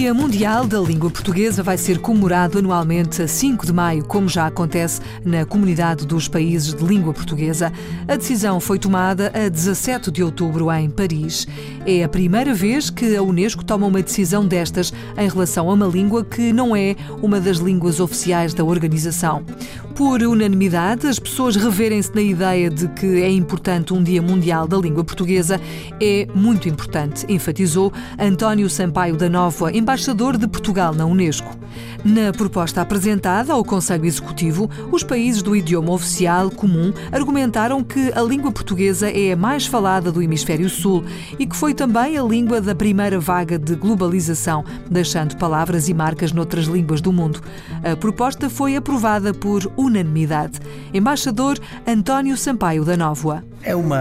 Dia Mundial da Língua Portuguesa vai ser comemorado anualmente a 5 de maio, como já acontece na Comunidade dos Países de Língua Portuguesa. A decisão foi tomada a 17 de outubro em Paris. É a primeira vez que a Unesco toma uma decisão destas em relação a uma língua que não é uma das línguas oficiais da organização. Por unanimidade, as pessoas reverem-se na ideia de que é importante um Dia Mundial da Língua Portuguesa. É muito importante, enfatizou António Sampaio da Nova, embaixador de Portugal na Unesco. Na proposta apresentada ao Conselho Executivo, os países do idioma oficial comum argumentaram que a língua portuguesa é a mais falada do Hemisfério Sul e que foi também a língua da primeira vaga de globalização, deixando palavras e marcas noutras línguas do mundo. A proposta foi aprovada por unanimidade. Embaixador António Sampaio da Nóvoa. É uma,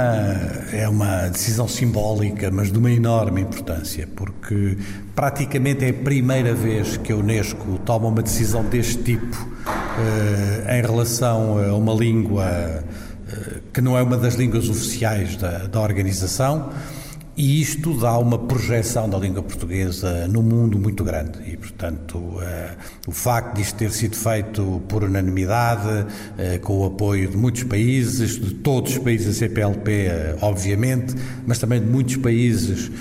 é uma decisão simbólica, mas de uma enorme importância, porque praticamente é a primeira vez que a Unesco toma uma decisão deste tipo eh, em relação a uma língua eh, que não é uma das línguas oficiais da, da organização. E isto dá uma projeção da língua portuguesa no mundo muito grande. E, portanto, uh, o facto de isto ter sido feito por unanimidade, uh, com o apoio de muitos países, de todos os países da CPLP, uh, obviamente, mas também de muitos países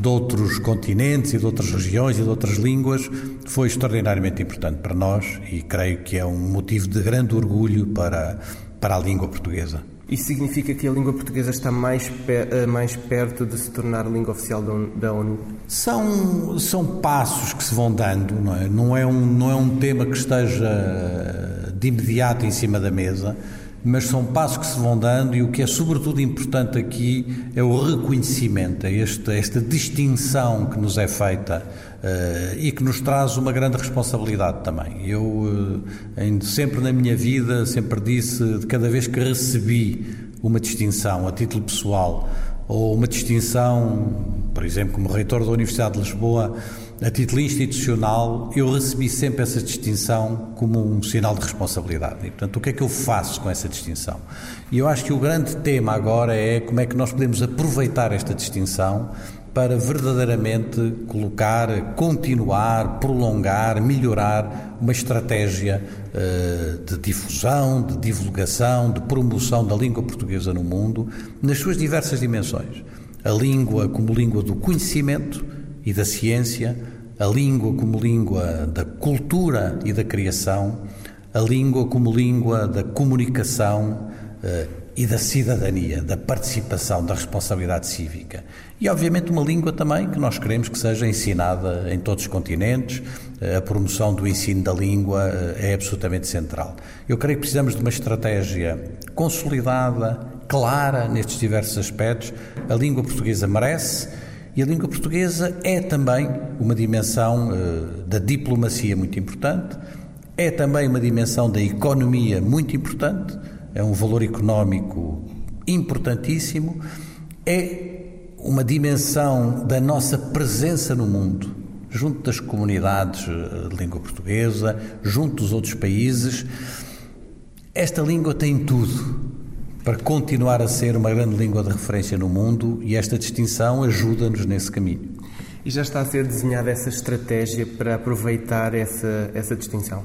de outros continentes e de outras regiões e de outras línguas, foi extraordinariamente importante para nós e creio que é um motivo de grande orgulho para, para a língua portuguesa. Isso significa que a língua portuguesa está mais, pe mais perto de se tornar língua oficial da ONU? São, são passos que se vão dando, não é? Não é, um, não é um tema que esteja de imediato em cima da mesa, mas são passos que se vão dando e o que é sobretudo importante aqui é o reconhecimento, é esta, esta distinção que nos é feita uh, e que nos traz uma grande responsabilidade também. Eu, uh, sempre na minha vida, sempre disse, de cada vez que recebi uma distinção a título pessoal ou uma distinção, por exemplo, como reitor da Universidade de Lisboa, a título institucional, eu recebi sempre essa distinção como um sinal de responsabilidade. E, portanto, o que é que eu faço com essa distinção? E eu acho que o grande tema agora é como é que nós podemos aproveitar esta distinção para verdadeiramente colocar, continuar, prolongar, melhorar uma estratégia uh, de difusão, de divulgação, de promoção da língua portuguesa no mundo, nas suas diversas dimensões. A língua como língua do conhecimento, e da ciência, a língua como língua da cultura e da criação, a língua como língua da comunicação uh, e da cidadania, da participação, da responsabilidade cívica. E, obviamente, uma língua também que nós queremos que seja ensinada em todos os continentes. Uh, a promoção do ensino da língua uh, é absolutamente central. Eu creio que precisamos de uma estratégia consolidada, clara nestes diversos aspectos. A língua portuguesa merece e a língua portuguesa é também uma dimensão uh, da diplomacia muito importante, é também uma dimensão da economia muito importante, é um valor económico importantíssimo, é uma dimensão da nossa presença no mundo, junto das comunidades eh, de língua portuguesa, junto dos outros países. Esta língua tem tudo para continuar a ser uma grande língua de referência no mundo e esta distinção ajuda-nos nesse caminho. E já está a ser desenhada essa estratégia para aproveitar essa, essa distinção?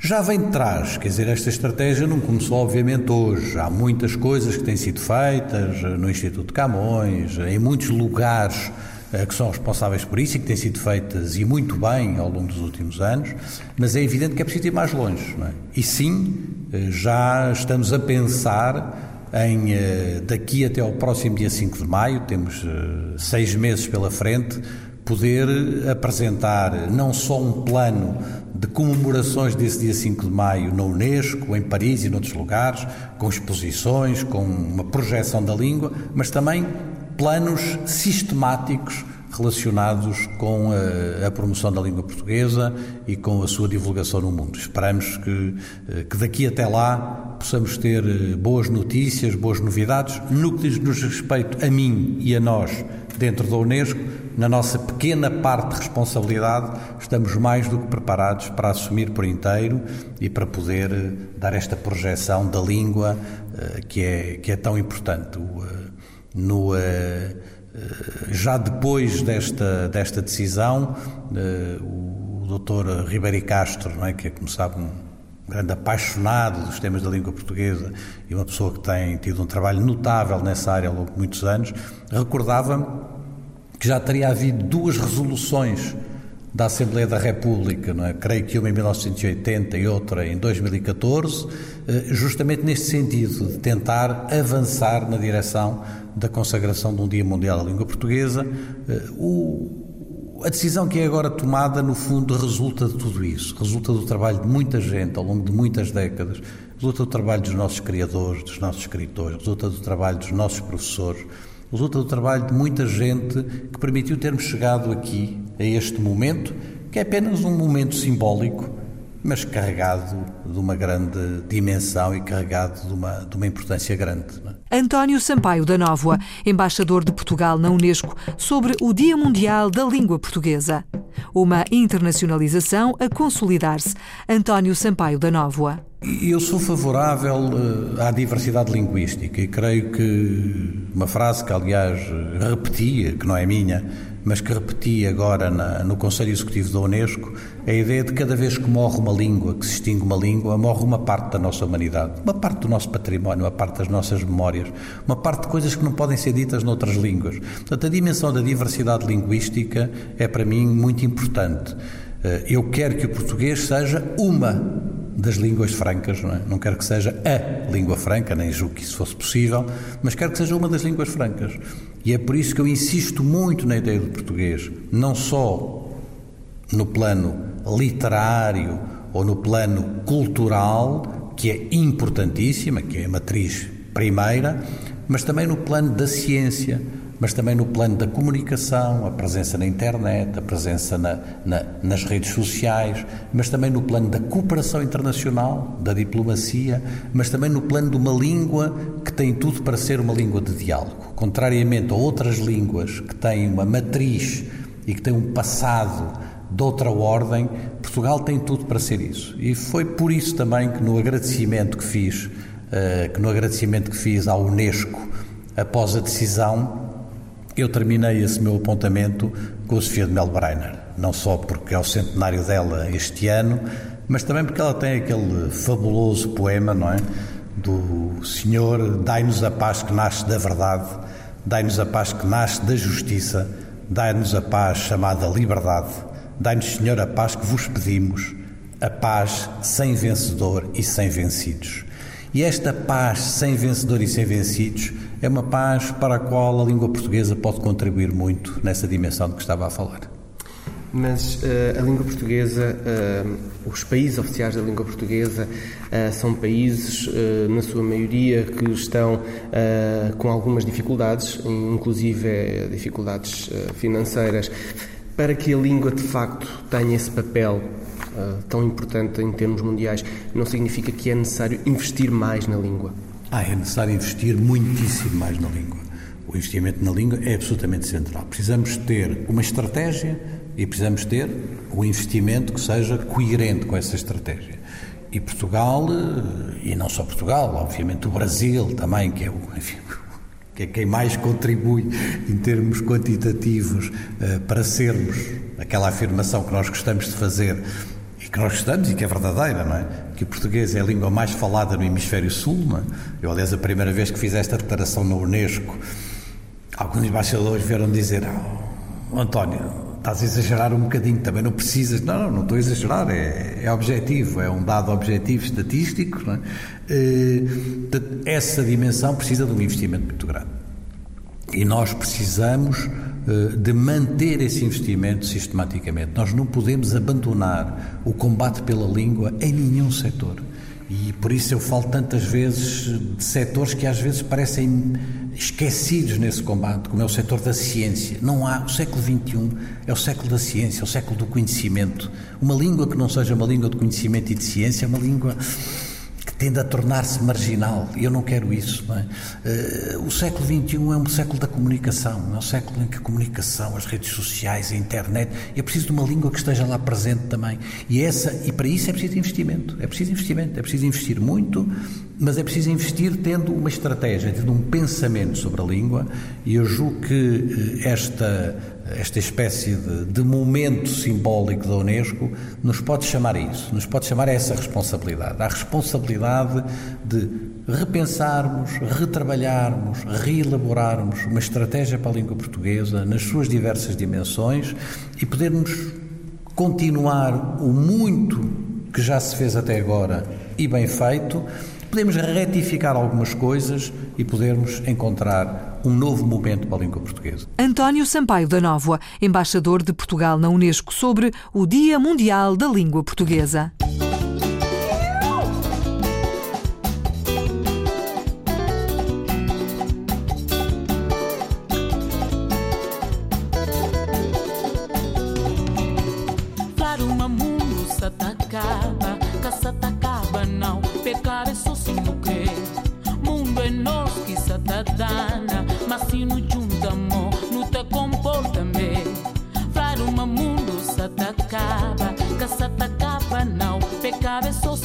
Já vem de trás, quer dizer, esta estratégia não começou obviamente hoje. Há muitas coisas que têm sido feitas no Instituto de Camões, em muitos lugares eh, que são responsáveis por isso e que têm sido feitas e muito bem ao longo dos últimos anos, mas é evidente que é preciso ir mais longe. É? E sim, eh, já estamos a pensar em, eh, daqui até ao próximo dia 5 de maio, temos eh, seis meses pela frente, poder apresentar não só um plano de comemorações desse dia 5 de maio na Unesco, em Paris e noutros lugares, com exposições, com uma projeção da língua, mas também planos sistemáticos relacionados com a, a, promoção da língua portuguesa e com a sua divulgação no mundo. Esperamos que, eh, que daqui até lá possamos ter eh, boas notícias, boas novidades. No que diz nos respeito a mim e a nós dentro da Unesco, na nossa pequena parte de responsabilidade, estamos mais do que preparados para assumir por inteiro e para poder eh, dar esta projeção da língua que é, que é tão importante. No, já depois desta, desta decisão, eh, o doutor Ribeiro Castro, não é, que é, como sabe, um grande apaixonado dos temas da língua portuguesa e uma pessoa que tem tido um trabalho notável nessa área ao longo de muitos anos, recordava-me que já teria havido duas resoluções da Assembleia da República, não é? creio que uma em 1980 e outra em 2014, eh, justamente neste sentido, de tentar avançar na direção da consagração de um Dia Mundial da Língua Portuguesa. Eh, o, a decisão que é agora tomada, no fundo, resulta de tudo isso. Resulta do trabalho de muita gente ao longo de muitas décadas, resulta do trabalho dos nossos criadores, dos nossos escritores, resulta do trabalho dos nossos professores, resulta do trabalho de muita gente que permitiu termos chegado aqui, a este momento, que é apenas um momento simbólico, mas carregado de uma grande dimensão e carregado de uma, de uma importância grande. É? António Sampaio da Nóvoa, embaixador de Portugal na Unesco, sobre o Dia Mundial da Língua Portuguesa. Uma internacionalização a consolidar-se. António Sampaio da Nóvoa. Eu sou favorável eh, à diversidade linguística e creio que uma frase que, aliás, repetia, que não é minha, mas que repeti agora na, no Conselho Executivo da Unesco, a ideia de cada vez que morre uma língua, que se extingue uma língua, morre uma parte da nossa humanidade, uma parte do nosso património, uma parte das nossas memórias, uma parte de coisas que não podem ser ditas noutras línguas. Portanto, a dimensão da diversidade linguística é para mim muito importante. Eh, eu quero que o português seja uma das línguas francas, não, é? não quero que seja a língua franca, nem julgo que isso fosse possível, mas quero que seja uma das línguas francas. E é por isso que eu insisto muito na ideia do português, não só no plano literário ou no plano cultural, que é importantíssima, que é a matriz primeira, mas também no plano da ciência, mas também no plano da comunicação, a presença na internet, a presença na, na, nas redes sociais, mas também no plano da cooperação internacional, da diplomacia, mas também no plano de uma língua que tem tudo para ser uma língua de diálogo. Contrariamente a outras línguas que têm uma matriz e que têm um passado de outra ordem, Portugal tem tudo para ser isso. E foi por isso também que no agradecimento que fiz, uh, que no agradecimento que fiz à UNESCO após a decisão, eu terminei esse meu apontamento com a Sofia de Melbreiner, não só porque é o centenário dela este ano, mas também porque ela tem aquele fabuloso poema, não é? Do Senhor, dai-nos a paz que nasce da verdade, dai-nos a paz que nasce da justiça, dai-nos a paz chamada liberdade, dai-nos, Senhor, a paz que vos pedimos, a paz sem vencedor e sem vencidos. E esta paz sem vencedor e sem vencidos é uma paz para a qual a língua portuguesa pode contribuir muito nessa dimensão de que estava a falar. Mas uh, a língua portuguesa, uh, os países oficiais da língua portuguesa uh, são países, na sua maioria, que estão com algumas dificuldades, inclusive dificuldades financeiras. Para que a língua de facto tenha esse papel tão importante em termos mundiais, não significa que é necessário investir mais na língua? Ah, é necessário investir muitíssimo mais na língua. O investimento na língua é absolutamente central. Precisamos ter uma estratégia e precisamos ter um investimento que seja coerente com essa estratégia. E Portugal, eh, e não só Portugal, obviamente o Brasil também, que é, o, enfim, que é quem mais contribui em termos quantitativos uh, para sermos aquela afirmação que nós gostamos de fazer e que nós gostamos e que é verdadeira, não é? Que o português é a língua mais falada no hemisfério sul, é? Eu, aliás, a primeira vez que fiz esta declaração na Unesco, alguns embaixadores vieram dizer: oh, António, estás a exagerar um bocadinho, também não precisas. Não, não, não estou a exagerar, é, é objetivo, é um dado objetivo estatístico. É? Eh, essa dimensão precisa de um investimento muito grande. E nós precisamos eh, de manter esse investimento sistematicamente. Nós não podemos abandonar o combate pela língua em nenhum setor. E por isso eu falo tantas vezes de setores que às vezes parecem esquecidos nesse combate, como é o setor da ciência. Não há. O século XXI é o século da ciência, é o século do conhecimento. Uma língua que não seja uma língua de conhecimento e de ciência é uma língua tende a tornar-se marginal. Eu não quero isso. Não é? uh, o século XXI é um século da comunicação, é um século em que a comunicação, as redes sociais, a internet, é preciso de uma língua que esteja lá presente também. E, essa, e para isso é preciso investimento. É preciso investimento, é preciso investir muito, mas é preciso investir tendo uma estratégia, tendo um pensamento sobre a língua. E eu julgo que uh, esta esta espécie de, de, momento simbólico da Unesco nos pode chamar a isso, nos pode chamar a essa responsabilidade, a responsabilidade de repensarmos, retrabalharmos, reelaborarmos uma estratégia para a língua portuguesa nas suas diversas dimensões e podermos continuar o muito que já se fez até agora e bem feito, podemos retificar algumas coisas e podermos encontrar um novo momento para a língua portuguesa. António Sampaio da Nóvoa, embaixador de Portugal na Unesco, sobre o Dia Mundial da Língua Portuguesa. atravesou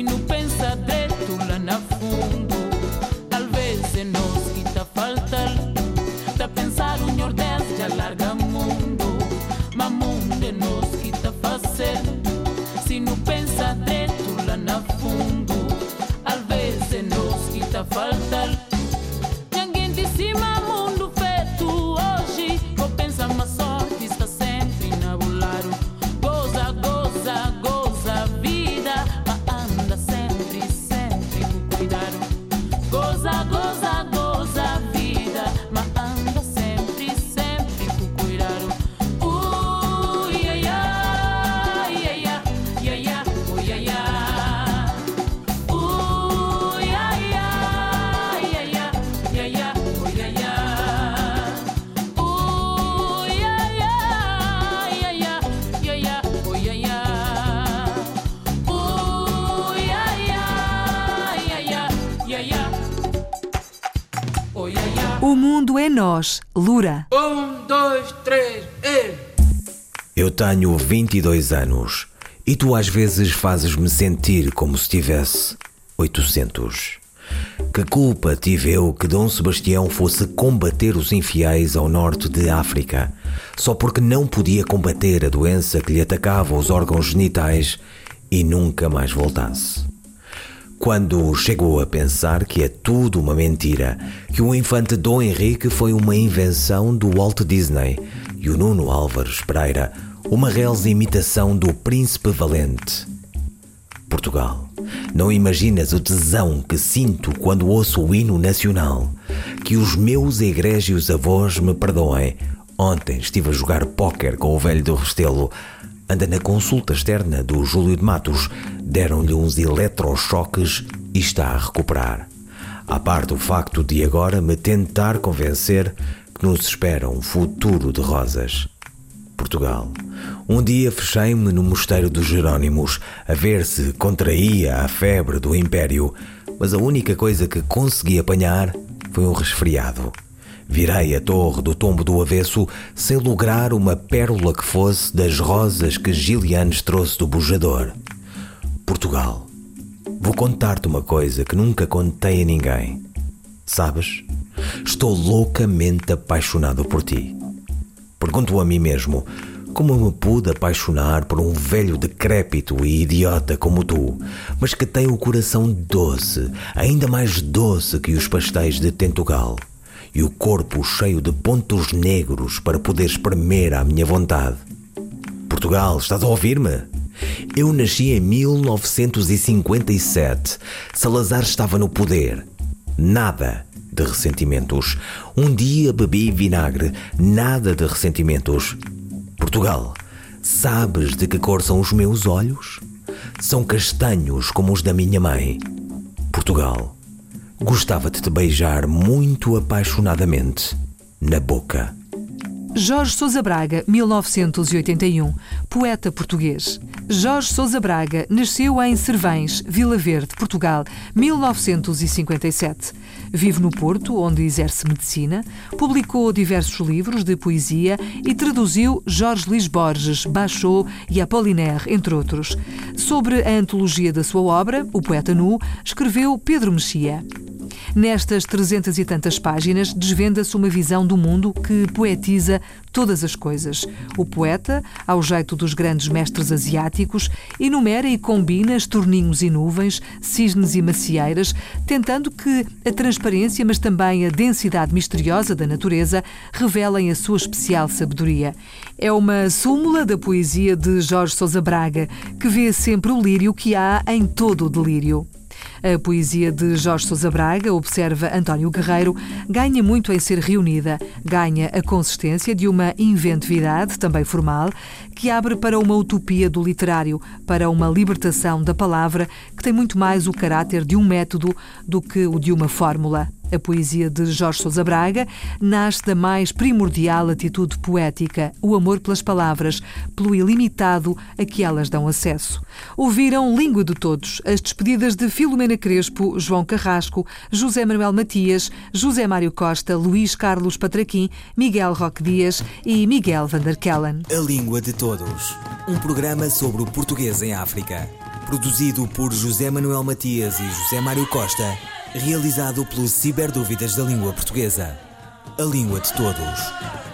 si nu pensa de tu la na fundo, alvese nos nós, Lura. Um, dois, três, e... Eu tenho 22 anos e tu às vezes fazes-me sentir como se tivesse 800. Que culpa tive eu que Dom Sebastião fosse combater os infiéis ao norte de África, só porque não podia combater a doença que lhe atacava os órgãos genitais e nunca mais voltasse. Quando chegou a pensar que é tudo uma mentira, que o infante Dom Henrique foi uma invenção do Walt Disney e o Nuno Álvares Pereira uma reles imitação do Príncipe Valente. Portugal. Não imaginas o tesão que sinto quando ouço o hino nacional. Que os meus egrégios avós me perdoem. Ontem estive a jogar póquer com o velho do Restelo. Anda na consulta externa do Júlio de Matos. Deram-lhe uns eletrochoques e está a recuperar. A parte o facto de agora me tentar convencer que nos espera um futuro de rosas. Portugal. Um dia fechei-me no mosteiro dos Jerónimos a ver se contraía a febre do Império, mas a única coisa que consegui apanhar foi um resfriado. Virei a torre do tombo do avesso sem lograr uma pérola que fosse das rosas que Gilianes trouxe do bujador. Portugal. Vou contar-te uma coisa que nunca contei a ninguém. Sabes? Estou loucamente apaixonado por ti. Pergunto a mim mesmo como me pude apaixonar por um velho decrépito e idiota como tu, mas que tem o coração doce, ainda mais doce que os pastéis de Tentugal, e o corpo cheio de pontos negros para poder espremer à minha vontade? Portugal, estás a ouvir-me? Eu nasci em 1957. Salazar estava no poder. Nada de ressentimentos. Um dia bebi vinagre, nada de ressentimentos. Portugal, sabes de que cor são os meus olhos? São castanhos como os da minha mãe. Portugal, gostava de te beijar muito apaixonadamente na boca. Jorge Sousa Braga, 1981, poeta português. Jorge Sousa Braga nasceu em Cervães, Vila Verde, Portugal, 1957. Vive no Porto, onde exerce medicina, publicou diversos livros de poesia e traduziu Jorge Luís Borges, Bachot e Apollinaire, entre outros. Sobre a antologia da sua obra, O Poeta Nu, escreveu Pedro Mexia. Nestas trezentas e tantas páginas desvenda-se uma visão do mundo que poetiza todas as coisas. O poeta, ao jeito dos grandes mestres asiáticos, enumera e combina estorninhos e nuvens, cisnes e macieiras, tentando que a transparência, mas também a densidade misteriosa da natureza revelem a sua especial sabedoria. É uma súmula da poesia de Jorge Sousa Braga, que vê sempre o lírio que há em todo o delírio. A poesia de Jorge Sousa Braga, observa António Guerreiro, ganha muito em ser reunida. Ganha a consistência de uma inventividade, também formal, que abre para uma utopia do literário, para uma libertação da palavra, que tem muito mais o caráter de um método do que o de uma fórmula. A poesia de Jorge Sousa Braga nasce da mais primordial atitude poética, o amor pelas palavras, pelo ilimitado a que elas dão acesso. Ouviram Língua de Todos, as despedidas de Filomena Crespo, João Carrasco, José Manuel Matias, José Mário Costa, Luís Carlos Patraquim, Miguel Roque Dias e Miguel Vanderkellen. A Língua de Todos, um programa sobre o português em África, produzido por José Manuel Matias e José Mário Costa realizado pelo Ciberdúvidas da Língua Portuguesa. A língua de todos.